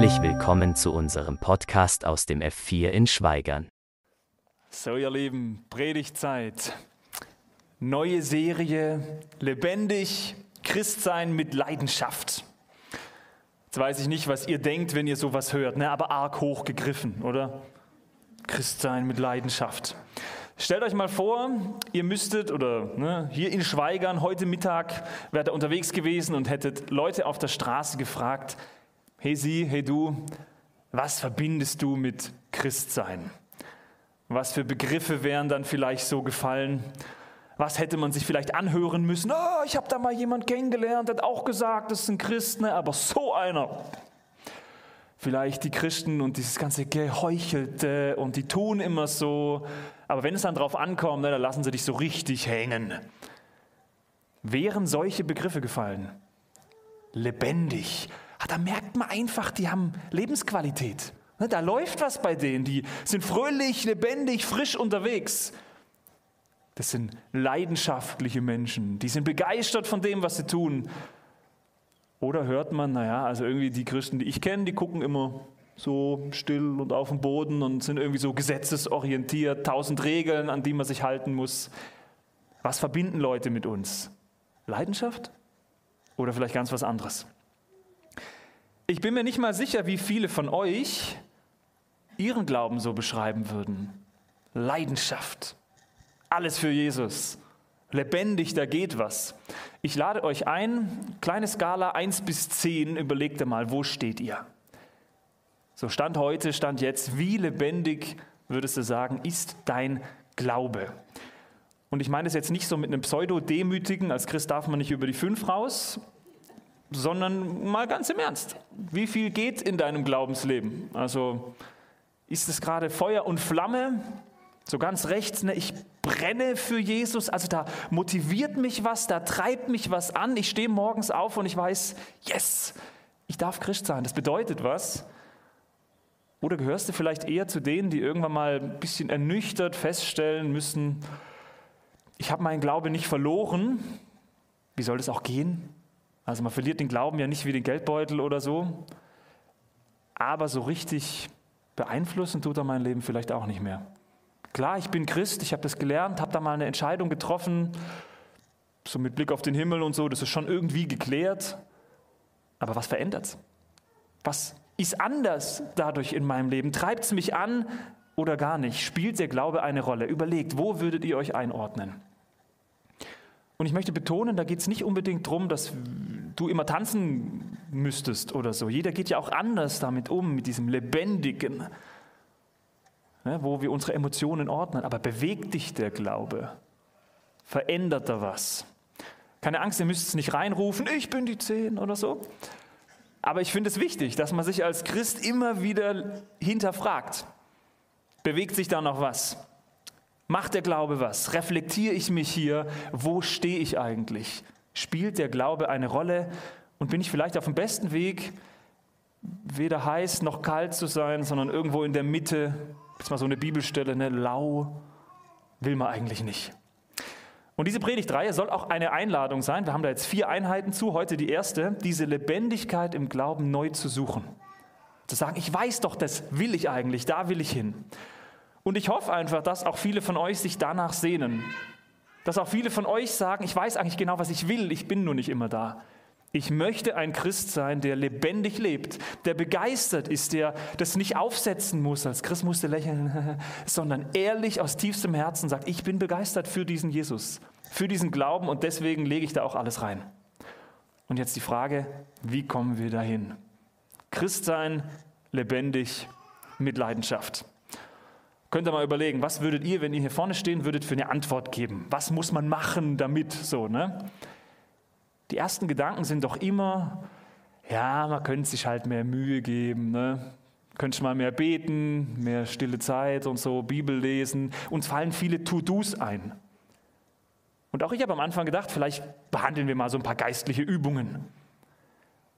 Herzlich willkommen zu unserem Podcast aus dem F4 in Schweigern. So, ihr Lieben, Predigtzeit. Neue Serie, lebendig, Christsein mit Leidenschaft. Jetzt weiß ich nicht, was ihr denkt, wenn ihr sowas hört, ne? aber arg hoch gegriffen, oder? Christsein mit Leidenschaft. Stellt euch mal vor, ihr müsstet, oder ne, hier in Schweigern, heute Mittag wärt ihr unterwegs gewesen und hättet Leute auf der Straße gefragt, hey sie, hey du, was verbindest du mit Christsein? Was für Begriffe wären dann vielleicht so gefallen? Was hätte man sich vielleicht anhören müssen? Oh, ich habe da mal jemand kennengelernt, hat auch gesagt, das ist ein Christ, ne? aber so einer. Vielleicht die Christen und dieses ganze Geheuchelte und die tun immer so, aber wenn es dann drauf ankommt, ne, dann lassen sie dich so richtig hängen. Wären solche Begriffe gefallen? Lebendig, da merkt man einfach, die haben Lebensqualität. Ne, da läuft was bei denen, die sind fröhlich, lebendig, frisch unterwegs. Das sind leidenschaftliche Menschen, die sind begeistert von dem, was sie tun. Oder hört man, naja, also irgendwie die Christen, die ich kenne, die gucken immer so still und auf dem Boden und sind irgendwie so gesetzesorientiert, tausend Regeln, an die man sich halten muss. Was verbinden Leute mit uns? Leidenschaft? Oder vielleicht ganz was anderes? Ich bin mir nicht mal sicher, wie viele von euch ihren Glauben so beschreiben würden. Leidenschaft. Alles für Jesus. Lebendig, da geht was. Ich lade euch ein, kleine Skala 1 bis 10, überlegt mal, wo steht ihr? So Stand heute, Stand jetzt, wie lebendig würdest du sagen, ist dein Glaube? Und ich meine es jetzt nicht so mit einem Pseudo-Demütigen, als Christ darf man nicht über die 5 raus, sondern mal ganz im Ernst. Wie viel geht in deinem Glaubensleben? Also ist es gerade Feuer und Flamme? So ganz rechts, ne? ich brenne für Jesus, also da motiviert mich was, da treibt mich was an. Ich stehe morgens auf und ich weiß, yes, ich darf Christ sein. Das bedeutet was. Oder gehörst du vielleicht eher zu denen, die irgendwann mal ein bisschen ernüchtert feststellen müssen, ich habe meinen Glaube nicht verloren. Wie soll das auch gehen? Also man verliert den Glauben ja nicht wie den Geldbeutel oder so, aber so richtig beeinflussen tut er mein Leben vielleicht auch nicht mehr. Klar, ich bin Christ, ich habe das gelernt, habe da mal eine Entscheidung getroffen, so mit Blick auf den Himmel und so, das ist schon irgendwie geklärt. Aber was verändert es? Was ist anders dadurch in meinem Leben? Treibt es mich an oder gar nicht? Spielt der Glaube eine Rolle? Überlegt, wo würdet ihr euch einordnen? Und ich möchte betonen, da geht es nicht unbedingt darum, dass du immer tanzen müsstest oder so. Jeder geht ja auch anders damit um, mit diesem Lebendigen, ne, wo wir unsere Emotionen ordnen. Aber bewegt dich der Glaube? Verändert da was? Keine Angst, ihr müsst es nicht reinrufen, ich bin die Zehn oder so. Aber ich finde es wichtig, dass man sich als Christ immer wieder hinterfragt. Bewegt sich da noch was? Macht der Glaube was? Reflektiere ich mich hier? Wo stehe ich eigentlich? Spielt der Glaube eine Rolle? Und bin ich vielleicht auf dem besten Weg, weder heiß noch kalt zu sein, sondern irgendwo in der Mitte? Jetzt mal so eine Bibelstelle, ne? lau will man eigentlich nicht. Und diese Predigtreihe soll auch eine Einladung sein. Wir haben da jetzt vier Einheiten zu. Heute die erste, diese Lebendigkeit im Glauben neu zu suchen. Zu sagen, ich weiß doch, das will ich eigentlich, da will ich hin. Und ich hoffe einfach, dass auch viele von euch sich danach sehnen. Dass auch viele von euch sagen, ich weiß eigentlich genau, was ich will, ich bin nur nicht immer da. Ich möchte ein Christ sein, der lebendig lebt, der begeistert ist, der das nicht aufsetzen muss, als Christ musste lächeln, sondern ehrlich aus tiefstem Herzen sagt, ich bin begeistert für diesen Jesus, für diesen Glauben und deswegen lege ich da auch alles rein. Und jetzt die Frage, wie kommen wir dahin? Christ sein, lebendig, mit Leidenschaft. Könnt ihr mal überlegen, was würdet ihr, wenn ihr hier vorne stehen würdet, für eine Antwort geben? Was muss man machen damit? So, ne? Die ersten Gedanken sind doch immer, ja, man könnte sich halt mehr Mühe geben, ne? Könnte mal mehr beten, mehr stille Zeit und so, Bibel lesen. Uns fallen viele To-Dos ein. Und auch ich habe am Anfang gedacht, vielleicht behandeln wir mal so ein paar geistliche Übungen.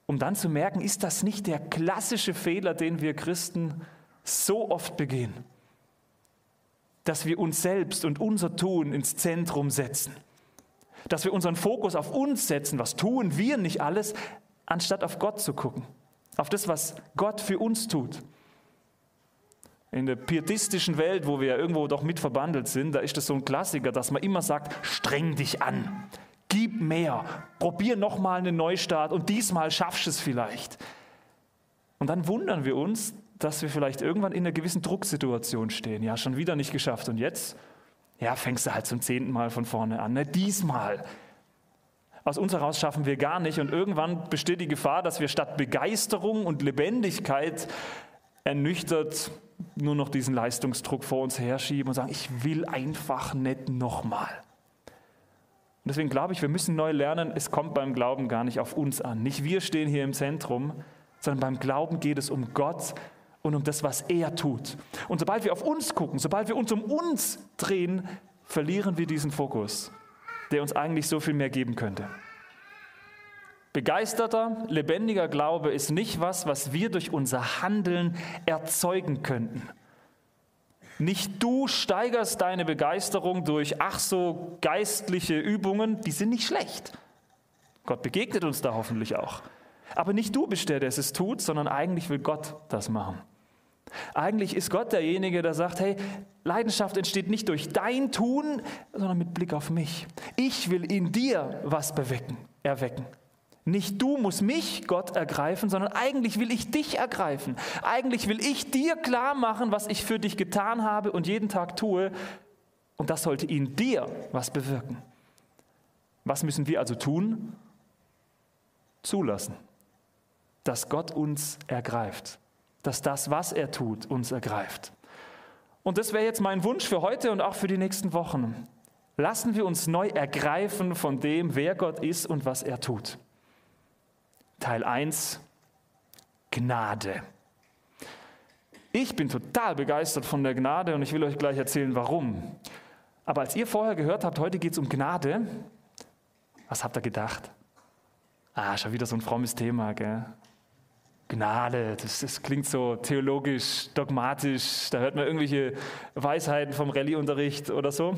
Um dann zu merken, ist das nicht der klassische Fehler, den wir Christen so oft begehen? Dass wir uns selbst und unser Tun ins Zentrum setzen. Dass wir unseren Fokus auf uns setzen, was tun wir nicht alles, anstatt auf Gott zu gucken. auf das, was Gott für uns tut. In der pietistischen Welt, wo wir ja irgendwo doch mit verbandelt sind, da ist das so ein Klassiker, dass man immer sagt, streng dich an, gib mehr, probier nochmal einen Neustart und diesmal schaffst du es vielleicht. Und dann wundern wir uns, dass wir vielleicht irgendwann in einer gewissen Drucksituation stehen. Ja, schon wieder nicht geschafft. Und jetzt? Ja, fängst du halt zum zehnten Mal von vorne an. Ne? Diesmal. Aus uns heraus schaffen wir gar nicht. Und irgendwann besteht die Gefahr, dass wir statt Begeisterung und Lebendigkeit ernüchtert nur noch diesen Leistungsdruck vor uns herschieben und sagen, ich will einfach nicht nochmal. Und deswegen glaube ich, wir müssen neu lernen, es kommt beim Glauben gar nicht auf uns an. Nicht wir stehen hier im Zentrum, sondern beim Glauben geht es um Gott und um das, was er tut. Und sobald wir auf uns gucken, sobald wir uns um uns drehen, verlieren wir diesen Fokus, der uns eigentlich so viel mehr geben könnte. Begeisterter, lebendiger Glaube ist nicht was, was wir durch unser Handeln erzeugen könnten. Nicht du steigerst deine Begeisterung durch ach so geistliche Übungen, die sind nicht schlecht. Gott begegnet uns da hoffentlich auch. Aber nicht du bist der, der es tut, sondern eigentlich will Gott das machen. Eigentlich ist Gott derjenige, der sagt, hey, Leidenschaft entsteht nicht durch dein Tun, sondern mit Blick auf mich. Ich will in dir was bewecken, erwecken. Nicht du musst mich, Gott, ergreifen, sondern eigentlich will ich dich ergreifen. Eigentlich will ich dir klar machen, was ich für dich getan habe und jeden Tag tue. Und das sollte in dir was bewirken. Was müssen wir also tun? Zulassen, dass Gott uns ergreift. Dass das, was er tut, uns ergreift. Und das wäre jetzt mein Wunsch für heute und auch für die nächsten Wochen. Lassen wir uns neu ergreifen von dem, wer Gott ist und was er tut. Teil 1, Gnade. Ich bin total begeistert von der Gnade und ich will euch gleich erzählen, warum. Aber als ihr vorher gehört habt, heute geht es um Gnade, was habt ihr gedacht? Ah, schon wieder so ein frommes Thema, gell? Gnade, das, das, klingt so theologisch, dogmatisch, da hört man irgendwelche Weisheiten vom Rallyeunterricht oder so.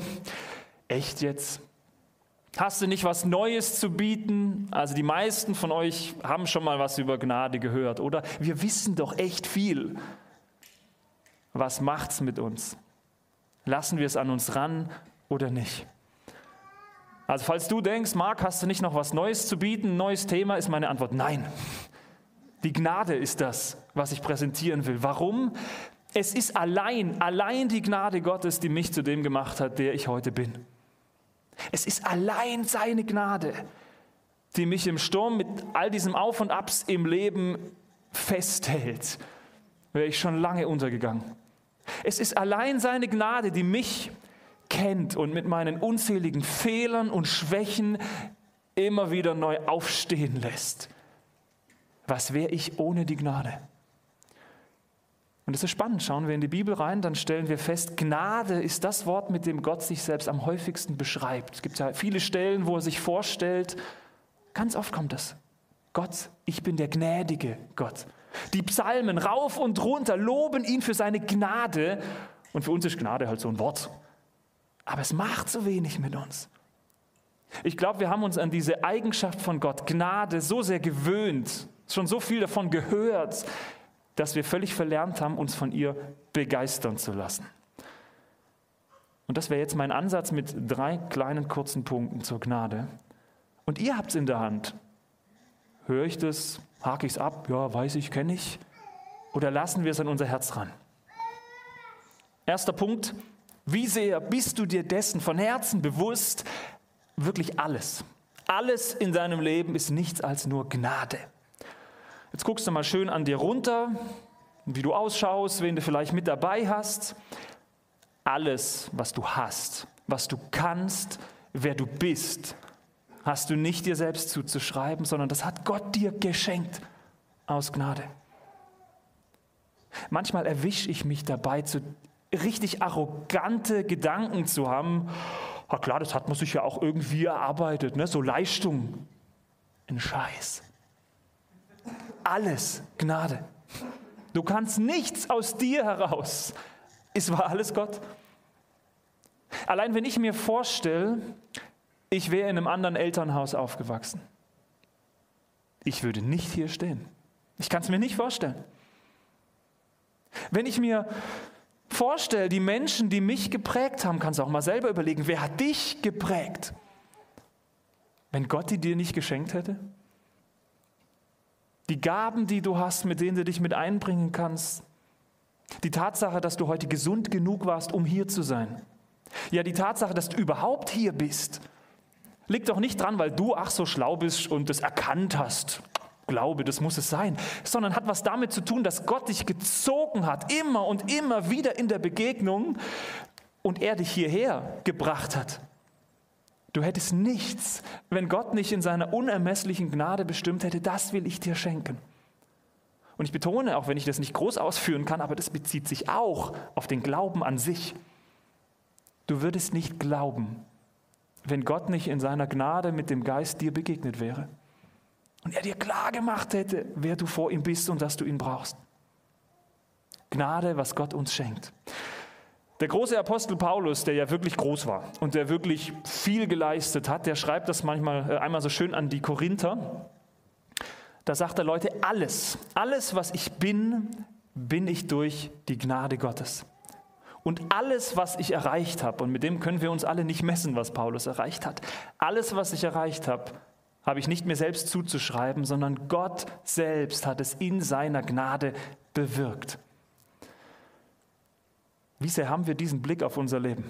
Echt jetzt? Hast du nicht was Neues zu bieten? Also die meisten von euch haben schon mal was über Gnade gehört, oder? Wir wissen doch echt viel. Was macht's mit uns? Lassen wir es an uns ran oder nicht? Also falls du denkst, Marc, hast du nicht noch was Neues zu bieten, ein neues Thema, ist meine Antwort nein. Die Gnade ist das, was ich präsentieren will. Warum? Es ist allein, allein die Gnade Gottes, die mich zu dem gemacht hat, der ich heute bin. Es ist allein seine Gnade, die mich im Sturm mit all diesem Auf und Abs im Leben festhält. Wäre ich schon lange untergegangen. Es ist allein seine Gnade, die mich kennt und mit meinen unzähligen Fehlern und Schwächen immer wieder neu aufstehen lässt. Was wäre ich ohne die Gnade? Und das ist spannend. Schauen wir in die Bibel rein, dann stellen wir fest, Gnade ist das Wort, mit dem Gott sich selbst am häufigsten beschreibt. Es gibt ja viele Stellen, wo er sich vorstellt. Ganz oft kommt das. Gott, ich bin der gnädige Gott. Die Psalmen rauf und runter loben ihn für seine Gnade. Und für uns ist Gnade halt so ein Wort. Aber es macht so wenig mit uns. Ich glaube, wir haben uns an diese Eigenschaft von Gott, Gnade, so sehr gewöhnt, schon so viel davon gehört, dass wir völlig verlernt haben, uns von ihr begeistern zu lassen. Und das wäre jetzt mein Ansatz mit drei kleinen kurzen Punkten zur Gnade. Und ihr habt es in der Hand. Höre ich das? Hake ich es ab? Ja, weiß ich, kenne ich. Oder lassen wir es an unser Herz ran? Erster Punkt. Wie sehr bist du dir dessen von Herzen bewusst? Wirklich alles. Alles in deinem Leben ist nichts als nur Gnade. Jetzt guckst du mal schön an dir runter, wie du ausschaust, wen du vielleicht mit dabei hast. Alles, was du hast, was du kannst, wer du bist, hast du nicht dir selbst zuzuschreiben, sondern das hat Gott dir geschenkt aus Gnade. Manchmal erwische ich mich dabei, zu richtig arrogante Gedanken zu haben. Ja klar, das hat man sich ja auch irgendwie erarbeitet, ne? so Leistung. Ein Scheiß alles Gnade. Du kannst nichts aus dir heraus. Es war alles Gott. Allein wenn ich mir vorstelle, ich wäre in einem anderen Elternhaus aufgewachsen. Ich würde nicht hier stehen. Ich kann es mir nicht vorstellen. Wenn ich mir vorstelle, die Menschen, die mich geprägt haben, kannst du auch mal selber überlegen, wer hat dich geprägt? Wenn Gott die dir nicht geschenkt hätte? Die Gaben, die du hast, mit denen du dich mit einbringen kannst. Die Tatsache, dass du heute gesund genug warst, um hier zu sein. Ja, die Tatsache, dass du überhaupt hier bist, liegt doch nicht dran, weil du ach so schlau bist und es erkannt hast. Glaube, das muss es sein, sondern hat was damit zu tun, dass Gott dich gezogen hat, immer und immer wieder in der Begegnung und er dich hierher gebracht hat. Du hättest nichts, wenn Gott nicht in seiner unermesslichen Gnade bestimmt hätte, das will ich dir schenken. Und ich betone, auch wenn ich das nicht groß ausführen kann, aber das bezieht sich auch auf den Glauben an sich. Du würdest nicht glauben, wenn Gott nicht in seiner Gnade mit dem Geist dir begegnet wäre und er dir klar gemacht hätte, wer du vor ihm bist und dass du ihn brauchst. Gnade, was Gott uns schenkt. Der große Apostel Paulus, der ja wirklich groß war und der wirklich viel geleistet hat, der schreibt das manchmal äh, einmal so schön an die Korinther. Da sagt er, Leute, alles, alles, was ich bin, bin ich durch die Gnade Gottes. Und alles, was ich erreicht habe, und mit dem können wir uns alle nicht messen, was Paulus erreicht hat, alles, was ich erreicht habe, habe ich nicht mir selbst zuzuschreiben, sondern Gott selbst hat es in seiner Gnade bewirkt. Wie sehr haben wir diesen Blick auf unser Leben?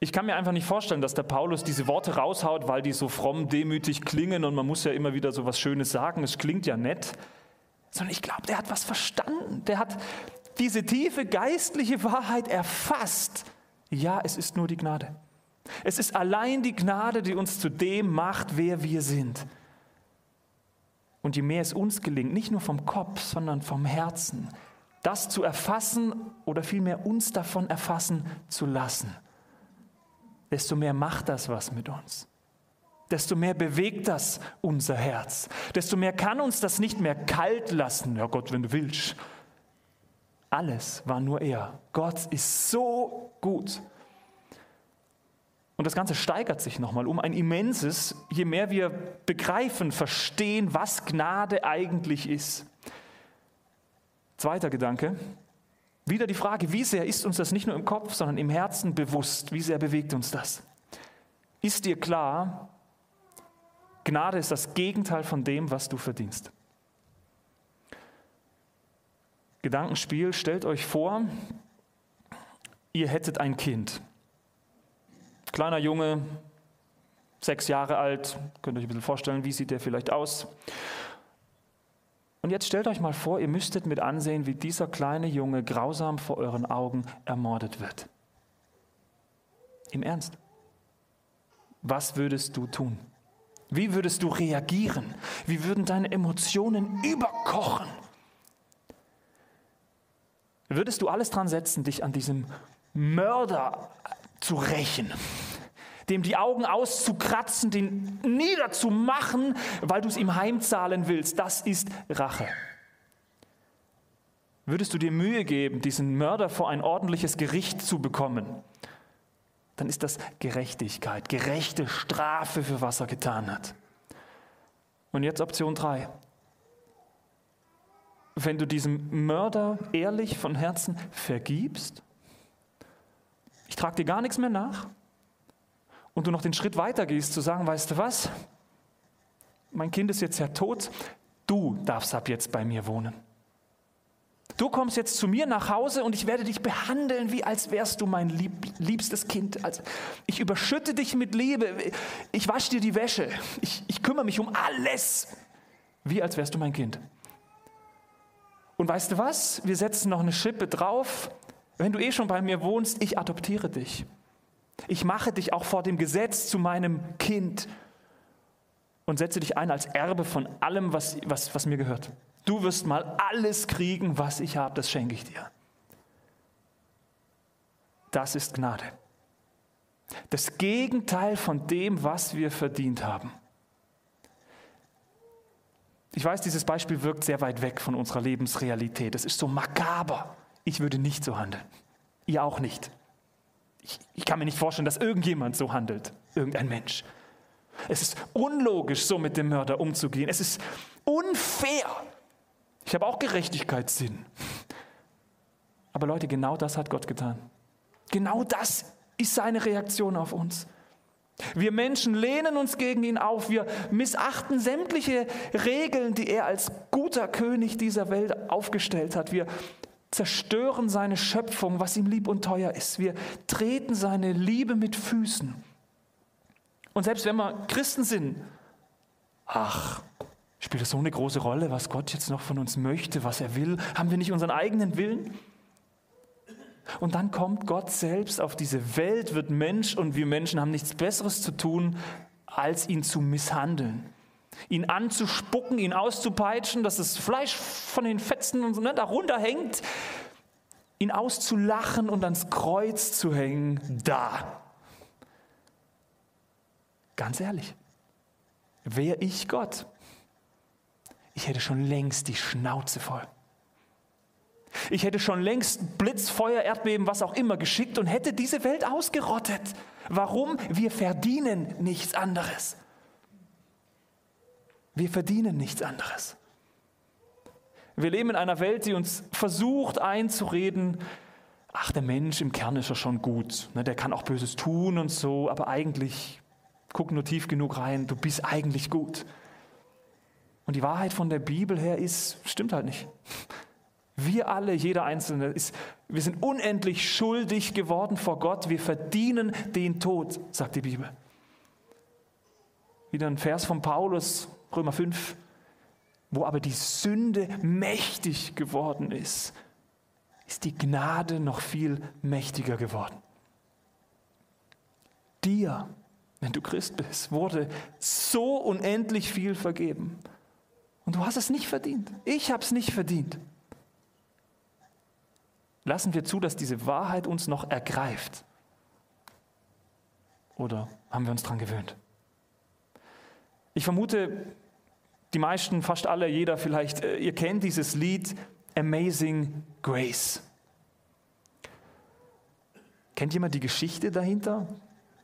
Ich kann mir einfach nicht vorstellen, dass der Paulus diese Worte raushaut, weil die so fromm, demütig klingen und man muss ja immer wieder so was Schönes sagen. Es klingt ja nett. Sondern ich glaube, der hat was verstanden. Der hat diese tiefe geistliche Wahrheit erfasst. Ja, es ist nur die Gnade. Es ist allein die Gnade, die uns zu dem macht, wer wir sind. Und je mehr es uns gelingt, nicht nur vom Kopf, sondern vom Herzen, das zu erfassen oder vielmehr uns davon erfassen zu lassen, desto mehr macht das was mit uns. Desto mehr bewegt das unser Herz. Desto mehr kann uns das nicht mehr kalt lassen. Ja Gott, wenn du willst. Alles war nur er. Gott ist so gut. Und das Ganze steigert sich nochmal um ein immenses, je mehr wir begreifen, verstehen, was Gnade eigentlich ist. Zweiter Gedanke. Wieder die Frage, wie sehr ist uns das nicht nur im Kopf, sondern im Herzen bewusst? Wie sehr bewegt uns das? Ist dir klar, Gnade ist das Gegenteil von dem, was du verdienst? Gedankenspiel, stellt euch vor, ihr hättet ein Kind. Kleiner Junge, sechs Jahre alt, könnt ihr euch ein bisschen vorstellen, wie sieht der vielleicht aus. Und jetzt stellt euch mal vor, ihr müsstet mit ansehen, wie dieser kleine Junge grausam vor euren Augen ermordet wird. Im Ernst. Was würdest du tun? Wie würdest du reagieren? Wie würden deine Emotionen überkochen? Würdest du alles dran setzen, dich an diesem Mörder zu rächen, dem die Augen auszukratzen, den niederzumachen, weil du es ihm heimzahlen willst. Das ist Rache. Würdest du dir Mühe geben, diesen Mörder vor ein ordentliches Gericht zu bekommen, dann ist das Gerechtigkeit, gerechte Strafe für was er getan hat. Und jetzt Option 3. Wenn du diesem Mörder ehrlich von Herzen vergibst, ich trage dir gar nichts mehr nach. Und du noch den Schritt weiter gehst, zu sagen, weißt du was? Mein Kind ist jetzt ja tot, du darfst ab jetzt bei mir wohnen. Du kommst jetzt zu mir nach Hause und ich werde dich behandeln, wie als wärst du mein lieb, liebstes Kind. Also ich überschütte dich mit Liebe. Ich wasche dir die Wäsche. Ich, ich kümmere mich um alles, wie als wärst du mein Kind. Und weißt du was? Wir setzen noch eine Schippe drauf wenn du eh schon bei mir wohnst, ich adoptiere dich. Ich mache dich auch vor dem Gesetz zu meinem Kind und setze dich ein als Erbe von allem, was, was, was mir gehört. Du wirst mal alles kriegen, was ich habe, das schenke ich dir. Das ist Gnade. Das Gegenteil von dem, was wir verdient haben. Ich weiß, dieses Beispiel wirkt sehr weit weg von unserer Lebensrealität. Es ist so makaber. Ich würde nicht so handeln. Ihr auch nicht. Ich, ich kann mir nicht vorstellen, dass irgendjemand so handelt, irgendein Mensch. Es ist unlogisch, so mit dem Mörder umzugehen. Es ist unfair. Ich habe auch Gerechtigkeitssinn. Aber Leute, genau das hat Gott getan. Genau das ist seine Reaktion auf uns. Wir Menschen lehnen uns gegen ihn auf. Wir missachten sämtliche Regeln, die er als guter König dieser Welt aufgestellt hat. Wir zerstören seine Schöpfung, was ihm lieb und teuer ist. Wir treten seine Liebe mit Füßen. Und selbst wenn wir Christen sind, ach, spielt es so eine große Rolle, was Gott jetzt noch von uns möchte, was er will? Haben wir nicht unseren eigenen Willen? Und dann kommt Gott selbst auf diese Welt, wird Mensch und wir Menschen haben nichts Besseres zu tun, als ihn zu misshandeln. Ihn anzuspucken, ihn auszupeitschen, dass das Fleisch von den Fetzen und so ne, darunter hängt. Ihn auszulachen und ans Kreuz zu hängen, da. Ganz ehrlich, wäre ich Gott, ich hätte schon längst die Schnauze voll. Ich hätte schon längst Blitz, Feuer, Erdbeben, was auch immer geschickt und hätte diese Welt ausgerottet. Warum? Wir verdienen nichts anderes. Wir verdienen nichts anderes. Wir leben in einer Welt, die uns versucht einzureden, ach, der Mensch im Kern ist ja schon gut, ne, der kann auch Böses tun und so, aber eigentlich, guck nur tief genug rein, du bist eigentlich gut. Und die Wahrheit von der Bibel her ist, stimmt halt nicht. Wir alle, jeder Einzelne, ist, wir sind unendlich schuldig geworden vor Gott. Wir verdienen den Tod, sagt die Bibel. Wieder ein Vers von Paulus, Römer 5, wo aber die Sünde mächtig geworden ist, ist die Gnade noch viel mächtiger geworden. Dir, wenn du Christ bist, wurde so unendlich viel vergeben. Und du hast es nicht verdient. Ich habe es nicht verdient. Lassen wir zu, dass diese Wahrheit uns noch ergreift? Oder haben wir uns daran gewöhnt? Ich vermute, die meisten, fast alle, jeder vielleicht, äh, ihr kennt dieses Lied Amazing Grace. Kennt jemand die Geschichte dahinter?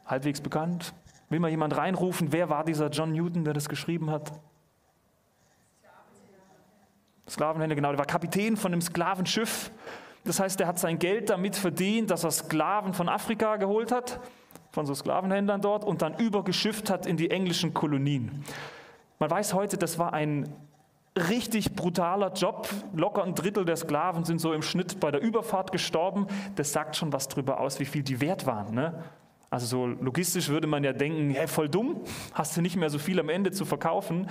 Halbwegs bekannt? Will mal jemand reinrufen, wer war dieser John Newton, der das geschrieben hat? Sklavenhändler, genau, der war Kapitän von einem Sklavenschiff das heißt, er hat sein Geld damit verdient, dass er Sklaven von Afrika geholt hat, von so Sklavenhändlern dort, und dann übergeschifft hat in die englischen Kolonien. Man weiß heute, das war ein richtig brutaler Job. Locker ein Drittel der Sklaven sind so im Schnitt bei der Überfahrt gestorben. Das sagt schon was darüber aus, wie viel die wert waren. Ne? Also so logistisch würde man ja denken, hey, voll dumm, hast du nicht mehr so viel am Ende zu verkaufen.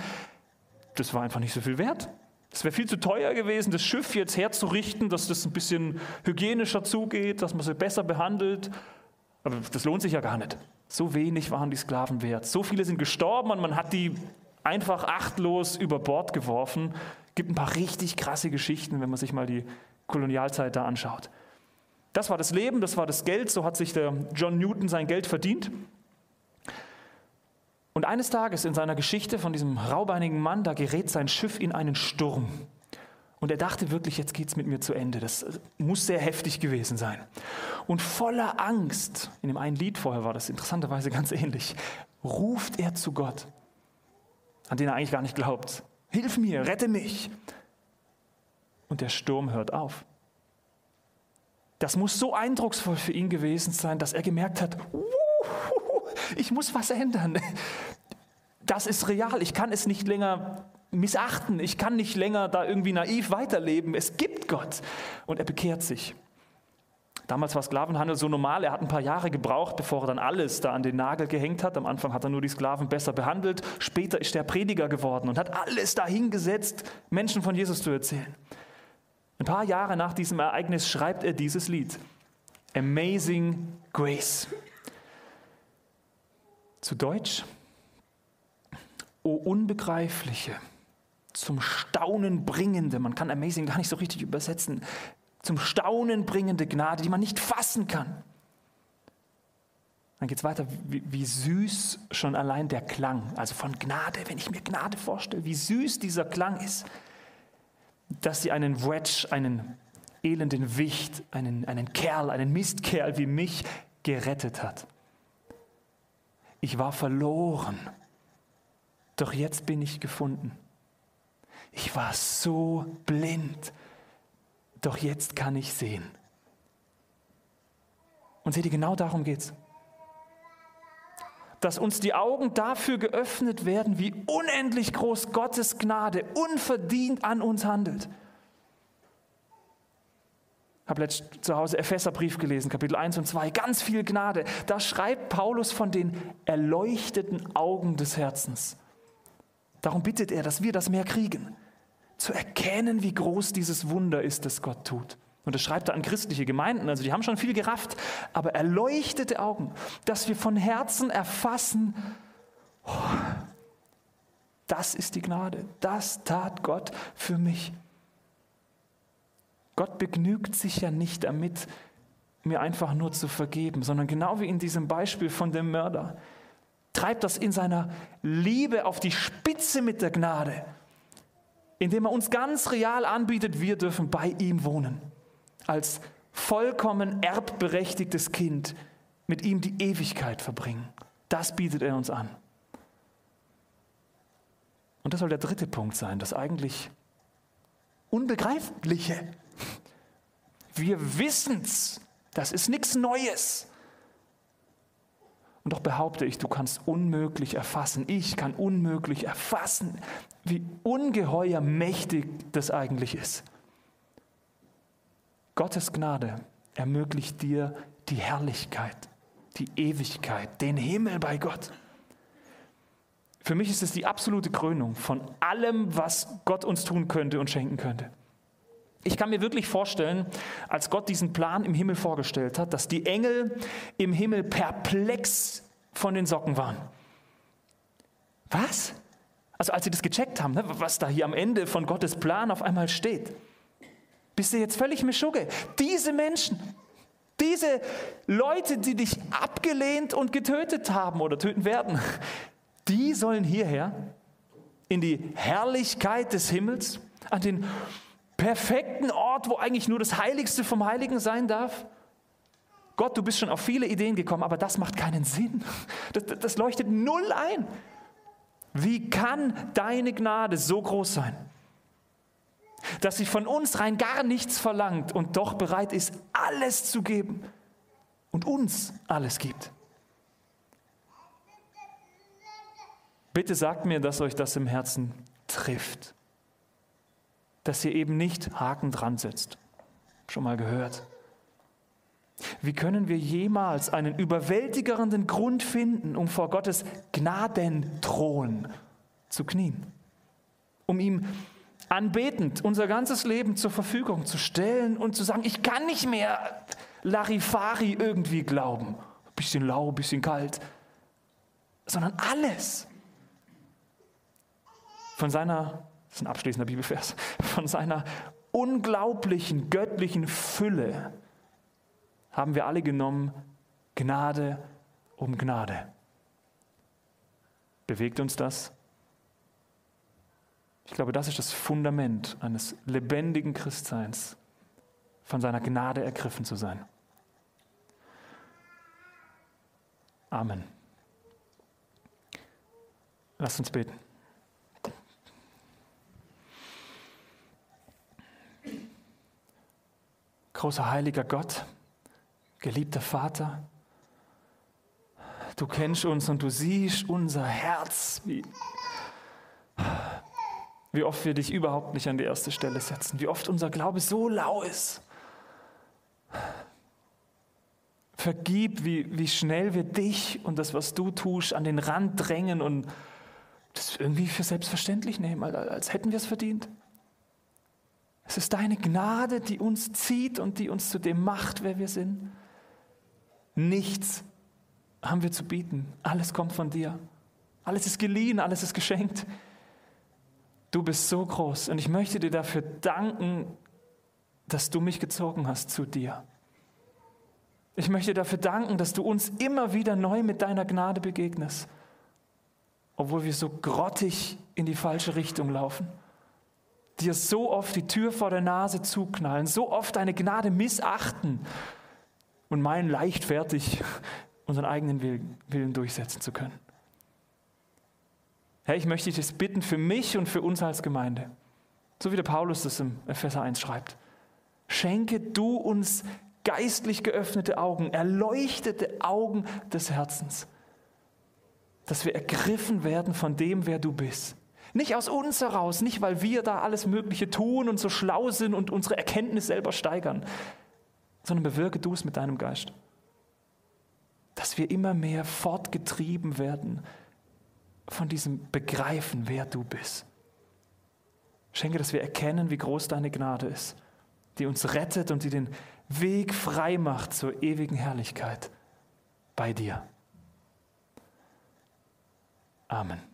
Das war einfach nicht so viel wert. Es wäre viel zu teuer gewesen, das Schiff jetzt herzurichten, dass das ein bisschen hygienischer zugeht, dass man sie besser behandelt. Aber das lohnt sich ja gar nicht. So wenig waren die Sklaven wert. So viele sind gestorben und man hat die einfach achtlos über Bord geworfen. Gibt ein paar richtig krasse Geschichten, wenn man sich mal die Kolonialzeit da anschaut. Das war das Leben, das war das Geld, so hat sich der John Newton sein Geld verdient. Und eines Tages in seiner Geschichte von diesem raubeinigen Mann, da gerät sein Schiff in einen Sturm. Und er dachte wirklich, jetzt geht es mit mir zu Ende. Das muss sehr heftig gewesen sein. Und voller Angst, in dem einen Lied vorher war das interessanterweise ganz ähnlich, ruft er zu Gott, an den er eigentlich gar nicht glaubt. Hilf mir, rette mich. Und der Sturm hört auf. Das muss so eindrucksvoll für ihn gewesen sein, dass er gemerkt hat, ich muss was ändern. Das ist real. Ich kann es nicht länger missachten. Ich kann nicht länger da irgendwie naiv weiterleben. Es gibt Gott. Und er bekehrt sich. Damals war Sklavenhandel so normal. Er hat ein paar Jahre gebraucht, bevor er dann alles da an den Nagel gehängt hat. Am Anfang hat er nur die Sklaven besser behandelt. Später ist er Prediger geworden und hat alles dahingesetzt, Menschen von Jesus zu erzählen. Ein paar Jahre nach diesem Ereignis schreibt er dieses Lied. Amazing Grace. Zu Deutsch, O unbegreifliche, zum Staunen bringende, man kann amazing gar nicht so richtig übersetzen, zum Staunen bringende Gnade, die man nicht fassen kann. Dann geht es weiter, wie, wie, süß schon allein der Klang, also von Gnade, wenn ich mir Gnade vorstelle, wie süß dieser Klang ist, dass sie einen Wretch, einen elenden Wicht, einen, einen Kerl, einen Mistkerl wie mich gerettet hat. Ich war verloren, doch jetzt bin ich gefunden. Ich war so blind, doch jetzt kann ich sehen. Und seht ihr, genau darum geht es. Dass uns die Augen dafür geöffnet werden, wie unendlich groß Gottes Gnade unverdient an uns handelt. Ich habe letztens zu Hause Epheserbrief gelesen, Kapitel 1 und 2, ganz viel Gnade. Da schreibt Paulus von den erleuchteten Augen des Herzens. Darum bittet er, dass wir das mehr kriegen, zu erkennen, wie groß dieses Wunder ist, das Gott tut. Und das schreibt er an christliche Gemeinden, also die haben schon viel gerafft, aber erleuchtete Augen, dass wir von Herzen erfassen, oh, das ist die Gnade, das tat Gott für mich. Gott begnügt sich ja nicht damit, mir einfach nur zu vergeben, sondern genau wie in diesem Beispiel von dem Mörder, treibt das in seiner Liebe auf die Spitze mit der Gnade, indem er uns ganz real anbietet, wir dürfen bei ihm wohnen als vollkommen erbberechtigtes Kind mit ihm die Ewigkeit verbringen. Das bietet er uns an. Und das soll der dritte Punkt sein, das eigentlich Unbegreifliche. Wir wissen's, das ist nichts Neues. Und doch behaupte ich, du kannst unmöglich erfassen, ich kann unmöglich erfassen, wie ungeheuer mächtig das eigentlich ist. Gottes Gnade ermöglicht dir die Herrlichkeit, die Ewigkeit, den Himmel bei Gott. Für mich ist es die absolute Krönung von allem, was Gott uns tun könnte und schenken könnte. Ich kann mir wirklich vorstellen, als Gott diesen Plan im Himmel vorgestellt hat, dass die Engel im Himmel perplex von den Socken waren. Was? Also als sie das gecheckt haben, ne, was da hier am Ende von Gottes Plan auf einmal steht. Bist du jetzt völlig Mischugge? Diese Menschen, diese Leute, die dich abgelehnt und getötet haben oder töten werden, die sollen hierher in die Herrlichkeit des Himmels, an den perfekten Ort, wo eigentlich nur das Heiligste vom Heiligen sein darf. Gott, du bist schon auf viele Ideen gekommen, aber das macht keinen Sinn. Das, das leuchtet null ein. Wie kann deine Gnade so groß sein? dass sie von uns rein gar nichts verlangt und doch bereit ist, alles zu geben und uns alles gibt. Bitte sagt mir, dass euch das im Herzen trifft, dass ihr eben nicht Haken dran setzt. Schon mal gehört. Wie können wir jemals einen überwältigenden Grund finden, um vor Gottes Gnadenthron zu knien? Um ihm anbetend unser ganzes Leben zur Verfügung zu stellen und zu sagen, ich kann nicht mehr Larifari irgendwie glauben. Bisschen lau, bisschen kalt, sondern alles. Von seiner, das ist ein abschließender Bibelvers, von seiner unglaublichen göttlichen Fülle haben wir alle genommen, Gnade um Gnade. Bewegt uns das? Ich glaube, das ist das Fundament eines lebendigen Christseins, von seiner Gnade ergriffen zu sein. Amen. Lasst uns beten. Großer heiliger Gott, geliebter Vater, du kennst uns und du siehst unser Herz, wie wie oft wir dich überhaupt nicht an die erste Stelle setzen, wie oft unser Glaube so lau ist. Vergib, wie, wie schnell wir dich und das, was du tust, an den Rand drängen und das irgendwie für selbstverständlich nehmen, als hätten wir es verdient. Es ist deine Gnade, die uns zieht und die uns zu dem macht, wer wir sind. Nichts haben wir zu bieten. Alles kommt von dir. Alles ist geliehen, alles ist geschenkt. Du bist so groß und ich möchte dir dafür danken, dass du mich gezogen hast zu dir. Ich möchte dafür danken, dass du uns immer wieder neu mit deiner Gnade begegnest, obwohl wir so grottig in die falsche Richtung laufen. Dir so oft die Tür vor der Nase zuknallen, so oft deine Gnade missachten und meinen leichtfertig unseren eigenen Willen durchsetzen zu können. Herr, ich möchte dich das bitten für mich und für uns als Gemeinde, So wie der Paulus das im Epheser 1 schreibt. Schenke du uns geistlich geöffnete Augen, erleuchtete Augen des Herzens, dass wir ergriffen werden von dem, wer du bist. Nicht aus uns heraus, nicht weil wir da alles Mögliche tun und so schlau sind und unsere Erkenntnis selber steigern, sondern bewirke du es mit deinem Geist. Dass wir immer mehr fortgetrieben werden von diesem Begreifen, wer du bist. Schenke, dass wir erkennen, wie groß deine Gnade ist, die uns rettet und die den Weg frei macht zur ewigen Herrlichkeit bei dir. Amen.